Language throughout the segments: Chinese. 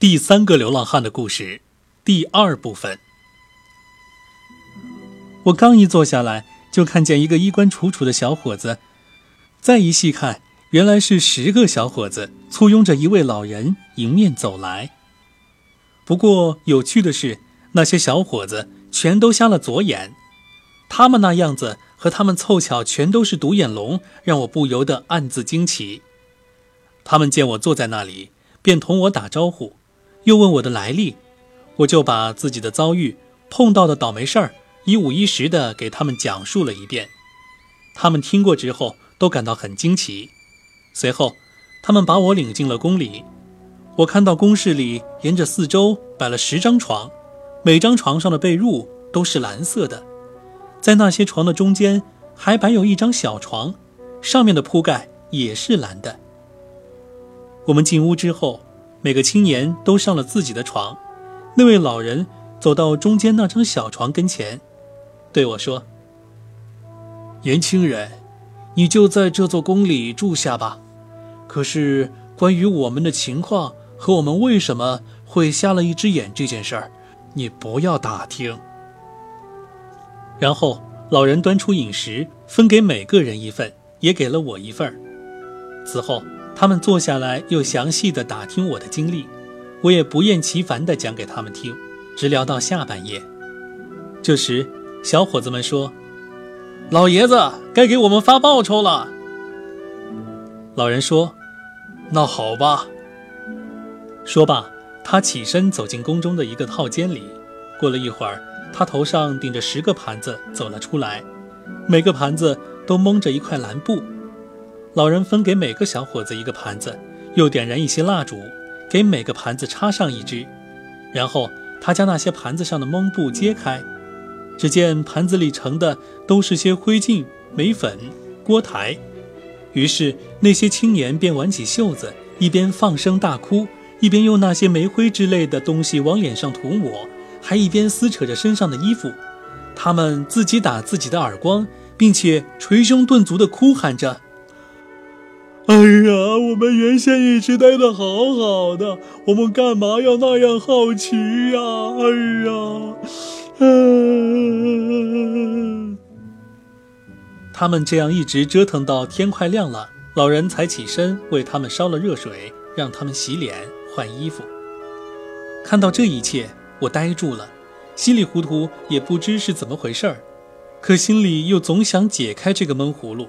第三个流浪汉的故事，第二部分。我刚一坐下来，就看见一个衣冠楚楚的小伙子。再一细看，原来是十个小伙子簇拥着一位老人迎面走来。不过有趣的是，那些小伙子全都瞎了左眼。他们那样子和他们凑巧全都是独眼龙，让我不由得暗自惊奇。他们见我坐在那里，便同我打招呼。又问我的来历，我就把自己的遭遇、碰到的倒霉事儿一五一十地给他们讲述了一遍。他们听过之后都感到很惊奇。随后，他们把我领进了宫里。我看到宫室里沿着四周摆了十张床，每张床上的被褥都是蓝色的。在那些床的中间还摆有一张小床，上面的铺盖也是蓝的。我们进屋之后。每个青年都上了自己的床，那位老人走到中间那张小床跟前，对我说：“年轻人，你就在这座宫里住下吧。可是关于我们的情况和我们为什么会瞎了一只眼这件事儿，你不要打听。”然后老人端出饮食，分给每个人一份，也给了我一份此后。他们坐下来，又详细的打听我的经历，我也不厌其烦的讲给他们听，直聊到下半夜。这时，小伙子们说：“老爷子该给我们发报酬了。”老人说：“那好吧。”说罢，他起身走进宫中的一个套间里。过了一会儿，他头上顶着十个盘子走了出来，每个盘子都蒙着一块蓝布。老人分给每个小伙子一个盘子，又点燃一些蜡烛，给每个盘子插上一支。然后他将那些盘子上的蒙布揭开，只见盘子里盛的都是些灰烬、煤粉、锅台。于是那些青年便挽起袖子，一边放声大哭，一边用那些煤灰之类的东西往脸上涂抹，还一边撕扯着身上的衣服。他们自己打自己的耳光，并且捶胸顿足地哭喊着。哎呀，我们原先一直待的好好的，我们干嘛要那样好奇呀？哎呀，嗯。他们这样一直折腾到天快亮了，老人才起身为他们烧了热水，让他们洗脸换衣服。看到这一切，我呆住了，稀里糊涂也不知是怎么回事儿，可心里又总想解开这个闷葫芦。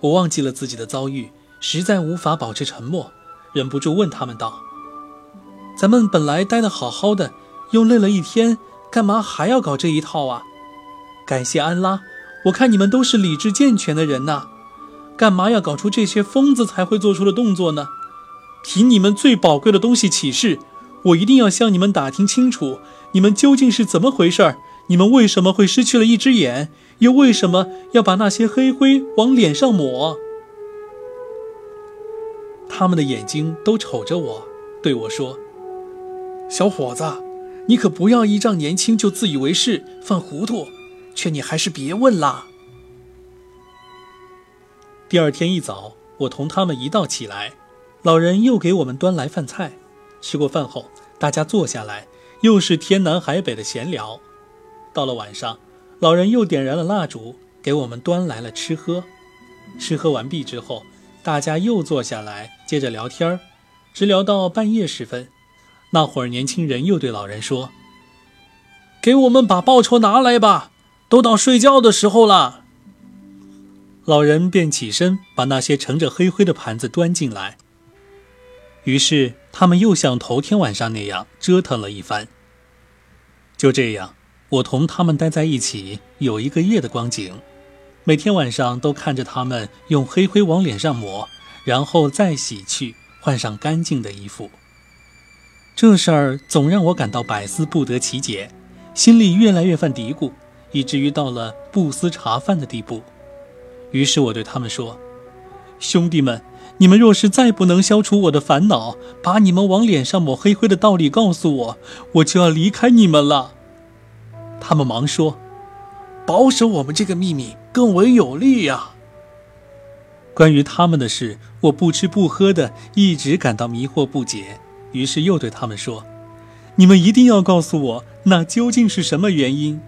我忘记了自己的遭遇。实在无法保持沉默，忍不住问他们道：“咱们本来待得好好的，又累了一天，干嘛还要搞这一套啊？感谢安拉，我看你们都是理智健全的人呐，干嘛要搞出这些疯子才会做出的动作呢？凭你们最宝贵的东西起誓，我一定要向你们打听清楚，你们究竟是怎么回事儿？你们为什么会失去了一只眼？又为什么要把那些黑灰往脸上抹？”他们的眼睛都瞅着我，对我说：“小伙子，你可不要一仗年轻就自以为是、犯糊涂，劝你还是别问啦。”第二天一早，我同他们一道起来，老人又给我们端来饭菜。吃过饭后，大家坐下来，又是天南海北的闲聊。到了晚上，老人又点燃了蜡烛，给我们端来了吃喝。吃喝完毕之后。大家又坐下来，接着聊天儿，直聊到半夜时分。那会儿，年轻人又对老人说：“给我们把报酬拿来吧，都到睡觉的时候了。”老人便起身，把那些盛着黑灰的盘子端进来。于是，他们又像头天晚上那样折腾了一番。就这样，我同他们待在一起有一个月的光景。每天晚上都看着他们用黑灰往脸上抹，然后再洗去，换上干净的衣服。这事儿总让我感到百思不得其解，心里越来越犯嘀咕，以至于到了不思茶饭的地步。于是我对他们说：“兄弟们，你们若是再不能消除我的烦恼，把你们往脸上抹黑灰的道理告诉我，我就要离开你们了。”他们忙说。保守我们这个秘密更为有利呀。关于他们的事，我不吃不喝的，一直感到迷惑不解。于是又对他们说：“你们一定要告诉我，那究竟是什么原因？”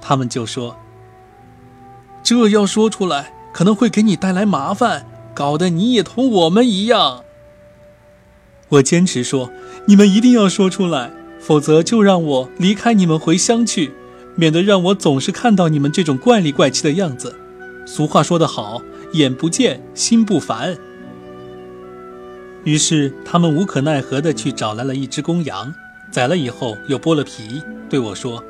他们就说：“这要说出来，可能会给你带来麻烦，搞得你也同我们一样。”我坚持说：“你们一定要说出来，否则就让我离开你们回乡去，免得让我总是看到你们这种怪里怪气的样子。”俗话说得好，“眼不见心不烦。”于是他们无可奈何地去找来了一只公羊，宰了以后又剥了皮，对我说。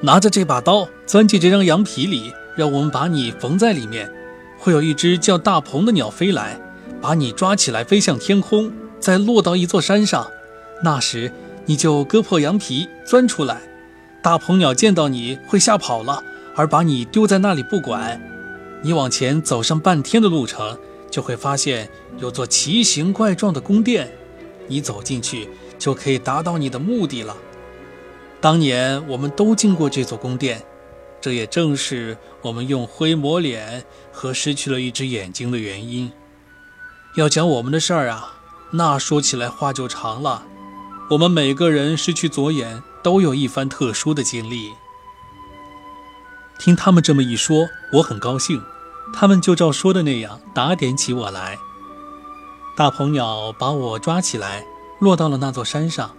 拿着这把刀，钻进这张羊皮里，让我们把你缝在里面。会有一只叫大鹏的鸟飞来，把你抓起来，飞向天空，再落到一座山上。那时你就割破羊皮，钻出来。大鹏鸟见到你会吓跑了，而把你丢在那里不管。你往前走上半天的路程，就会发现有座奇形怪状的宫殿。你走进去，就可以达到你的目的了。当年我们都经过这座宫殿，这也正是我们用灰抹脸和失去了一只眼睛的原因。要讲我们的事儿啊，那说起来话就长了。我们每个人失去左眼，都有一番特殊的经历。听他们这么一说，我很高兴。他们就照说的那样打点起我来。大鹏鸟把我抓起来，落到了那座山上。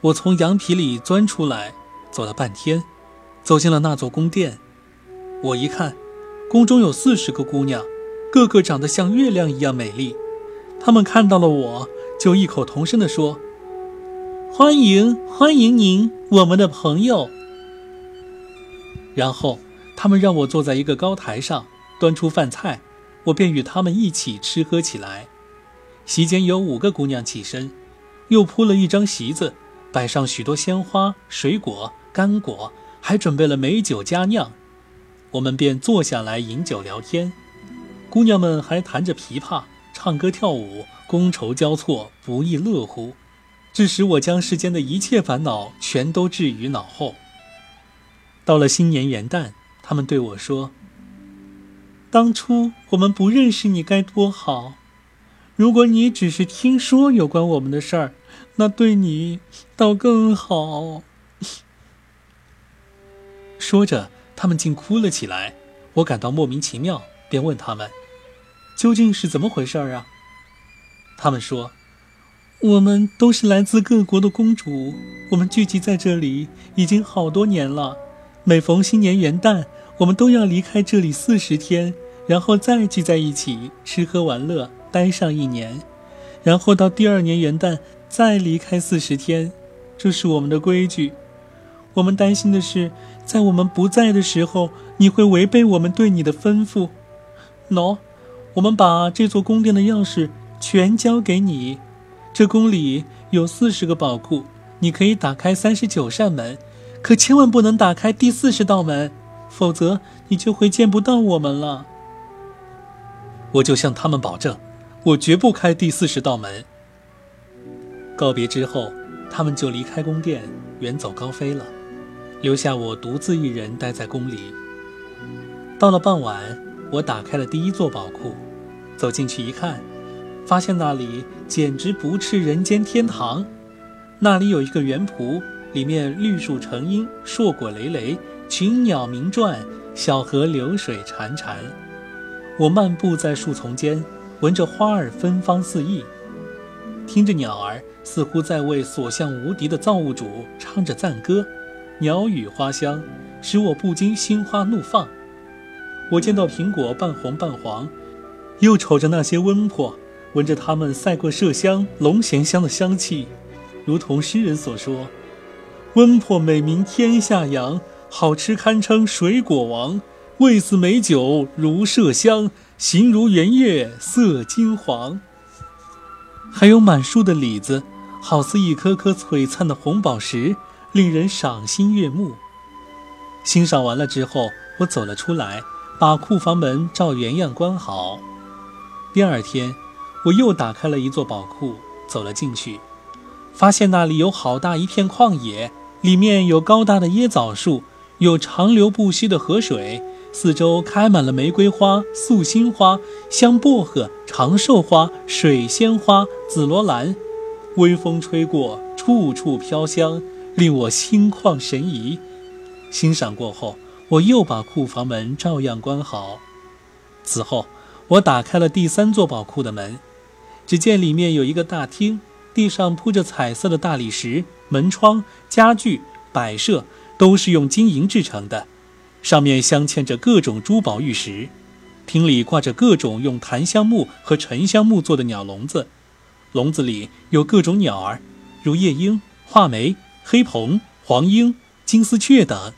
我从羊皮里钻出来，走了半天，走进了那座宫殿。我一看，宫中有四十个姑娘，个个长得像月亮一样美丽。她们看到了我，就异口同声地说：“欢迎，欢迎您，我们的朋友。”然后，他们让我坐在一个高台上，端出饭菜，我便与他们一起吃喝起来。席间有五个姑娘起身，又铺了一张席子。摆上许多鲜花、水果、干果，还准备了美酒佳酿，我们便坐下来饮酒聊天。姑娘们还弹着琵琶，唱歌跳舞，觥筹交错，不亦乐乎，致使我将世间的一切烦恼全都置于脑后。到了新年元旦，他们对我说：“当初我们不认识你该多好，如果你只是听说有关我们的事儿。”那对你倒更好。说着，他们竟哭了起来。我感到莫名其妙，便问他们：“究竟是怎么回事啊？”他们说：“我们都是来自各国的公主，我们聚集在这里已经好多年了。每逢新年元旦，我们都要离开这里四十天，然后再聚在一起吃喝玩乐，待上一年，然后到第二年元旦。”再离开四十天，这是我们的规矩。我们担心的是，在我们不在的时候，你会违背我们对你的吩咐。喏，我们把这座宫殿的钥匙全交给你。这宫里有四十个宝库，你可以打开三十九扇门，可千万不能打开第四十道门，否则你就会见不到我们了。我就向他们保证，我绝不开第四十道门。告别之后，他们就离开宫殿，远走高飞了，留下我独自一人待在宫里。到了傍晚，我打开了第一座宝库，走进去一看，发现那里简直不是人间天堂。那里有一个园圃，里面绿树成荫，硕果累累，群鸟鸣啭，小河流水潺潺。我漫步在树丛间，闻着花儿芬芳四溢，听着鸟儿。似乎在为所向无敌的造物主唱着赞歌，鸟语花香，使我不禁心花怒放。我见到苹果半红半黄，又瞅着那些温珀，闻着它们赛过麝香、龙涎香的香气，如同诗人所说：“温珀美名天下扬，好吃堪称水果王。味似美酒如麝香，形如圆月色金黄。”还有满树的李子。好似一颗颗璀璨的红宝石，令人赏心悦目。欣赏完了之后，我走了出来，把库房门照原样关好。第二天，我又打开了一座宝库，走了进去，发现那里有好大一片旷野，里面有高大的椰枣树，有长流不息的河水，四周开满了玫瑰花、素心花、香薄荷、长寿花、水仙花、紫罗兰。微风吹过，处处飘香，令我心旷神怡。欣赏过后，我又把库房门照样关好。此后，我打开了第三座宝库的门，只见里面有一个大厅，地上铺着彩色的大理石，门窗、家具、摆设都是用金银制成的，上面镶嵌着各种珠宝玉石。厅里挂着各种用檀香木和沉香木做的鸟笼子，笼子里有各种鸟儿，如夜莺、画眉、黑鹏、黄莺、金丝雀等，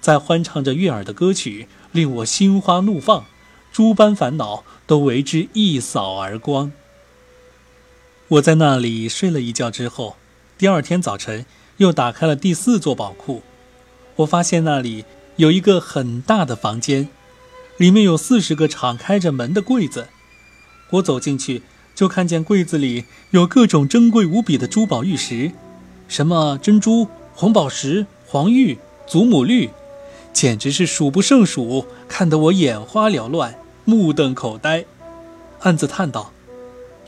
在欢唱着悦耳的歌曲，令我心花怒放，诸般烦恼都为之一扫而光。我在那里睡了一觉之后，第二天早晨又打开了第四座宝库，我发现那里有一个很大的房间。里面有四十个敞开着门的柜子，我走进去就看见柜子里有各种珍贵无比的珠宝玉石，什么珍珠、红宝石、黄玉、祖母绿，简直是数不胜数，看得我眼花缭乱，目瞪口呆，暗自叹道：“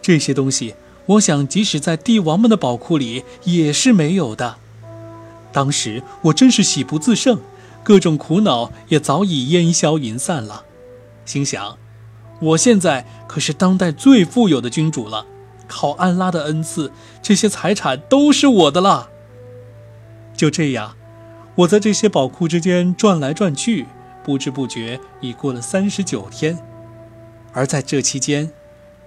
这些东西，我想即使在帝王们的宝库里也是没有的。”当时我真是喜不自胜。各种苦恼也早已烟消云散了，心想：我现在可是当代最富有的君主了，靠安拉的恩赐，这些财产都是我的了。就这样，我在这些宝库之间转来转去，不知不觉已过了三十九天。而在这期间，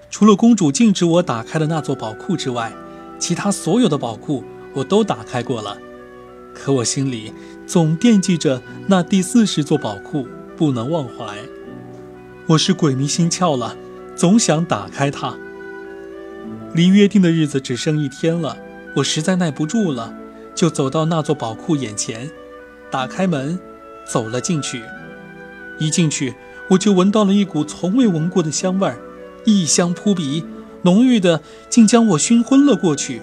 除了公主禁止我打开的那座宝库之外，其他所有的宝库我都打开过了。可我心里总惦记着那第四十座宝库，不能忘怀。我是鬼迷心窍了，总想打开它。离约定的日子只剩一天了，我实在耐不住了，就走到那座宝库眼前，打开门，走了进去。一进去，我就闻到了一股从未闻过的香味儿，异香扑鼻，浓郁的竟将我熏昏了过去，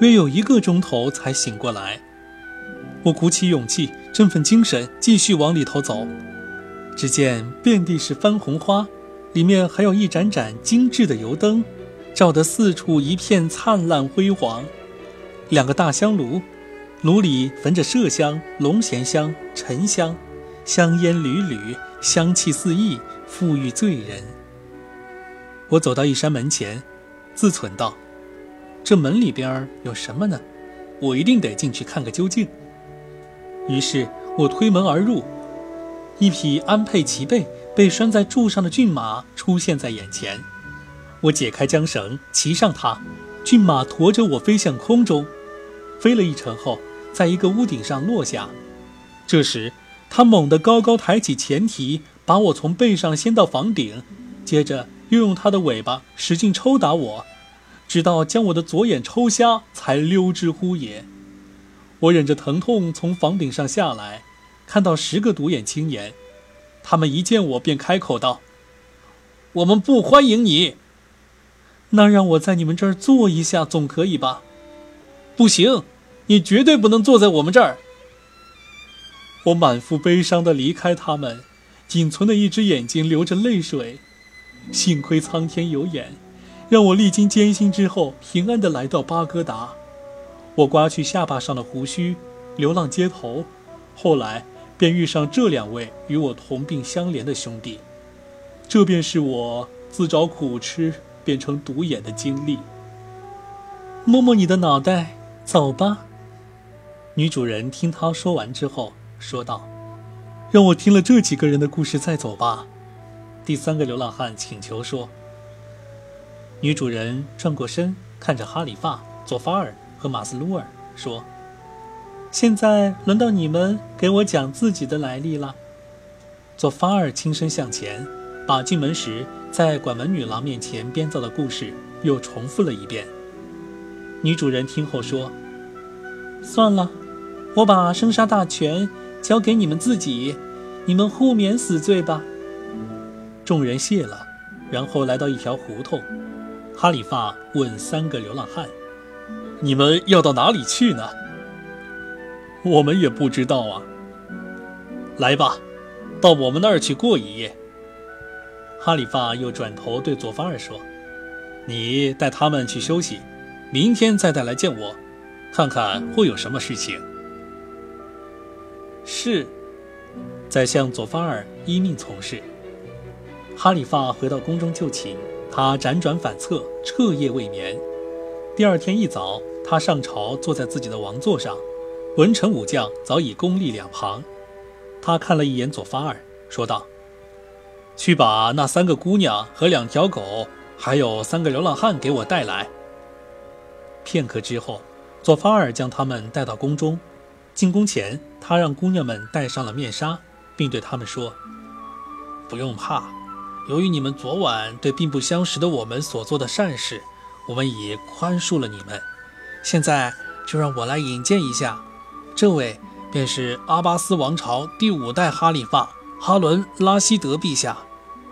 约有一个钟头才醒过来。我鼓起勇气，振奋精神，继续往里头走。只见遍地是番红花，里面还有一盏盏精致的油灯，照得四处一片灿烂辉煌。两个大香炉，炉里焚着麝香、龙涎香、沉香，香烟缕缕，香气四溢，馥郁醉人。我走到一扇门前，自忖道：“这门里边有什么呢？我一定得进去看个究竟。”于是我推门而入，一匹安配齐备、被拴在柱上的骏马出现在眼前。我解开缰绳，骑上它，骏马驮着我飞向空中，飞了一程后，在一个屋顶上落下。这时，它猛地高高抬起前蹄，把我从背上掀到房顶，接着又用它的尾巴使劲抽打我，直到将我的左眼抽瞎，才溜之乎也。我忍着疼痛从房顶上下来，看到十个独眼青年，他们一见我便开口道：“我们不欢迎你。”那让我在你们这儿坐一下总可以吧？不行，你绝对不能坐在我们这儿。我满腹悲伤地离开他们，仅存的一只眼睛流着泪水。幸亏苍天有眼，让我历经艰辛之后平安地来到巴格达。我刮去下巴上的胡须，流浪街头，后来便遇上这两位与我同病相怜的兄弟，这便是我自找苦吃变成独眼的经历。摸摸你的脑袋，走吧。女主人听他说完之后说道：“让我听了这几个人的故事再走吧。”第三个流浪汉请求说。女主人转过身，看着哈里发、佐法尔。和马斯鲁尔说：“现在轮到你们给我讲自己的来历了。”佐法尔轻声向前，把进门时在管门女郎面前编造的故事又重复了一遍。女主人听后说：“算了，我把生杀大权交给你们自己，你们互免死罪吧。”众人谢了，然后来到一条胡同。哈里发问三个流浪汉。你们要到哪里去呢？我们也不知道啊。来吧，到我们那儿去过一夜。哈里发又转头对佐法尔说：“你带他们去休息，明天再带来见我，看看会有什么事情。是，宰相佐法尔依命从事。哈里发回到宫中就寝，他辗转反侧，彻夜未眠。第二天一早，他上朝，坐在自己的王座上，文臣武将早已恭立两旁。他看了一眼佐发尔，说道：“去把那三个姑娘和两条狗，还有三个流浪汉给我带来。”片刻之后，佐发尔将他们带到宫中。进宫前，他让姑娘们戴上了面纱，并对他们说：“不用怕，由于你们昨晚对并不相识的我们所做的善事，我们已宽恕了你们。现在就让我来引荐一下，这位便是阿巴斯王朝第五代哈里发哈伦·拉希德陛下。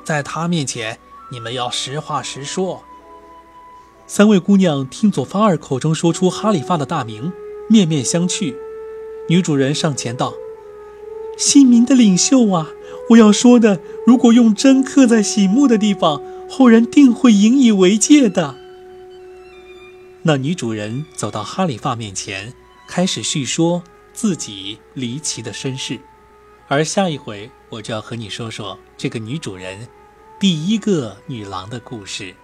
在他面前，你们要实话实说。”三位姑娘听佐法尔口中说出哈里发的大名，面面相觑。女主人上前道：“姓名的领袖啊，我要说的，如果用针刻在醒目的地方，后人定会引以为戒的。”那女主人走到哈里发面前，开始叙说自己离奇的身世。而下一回，我就要和你说说这个女主人第一个女郎的故事。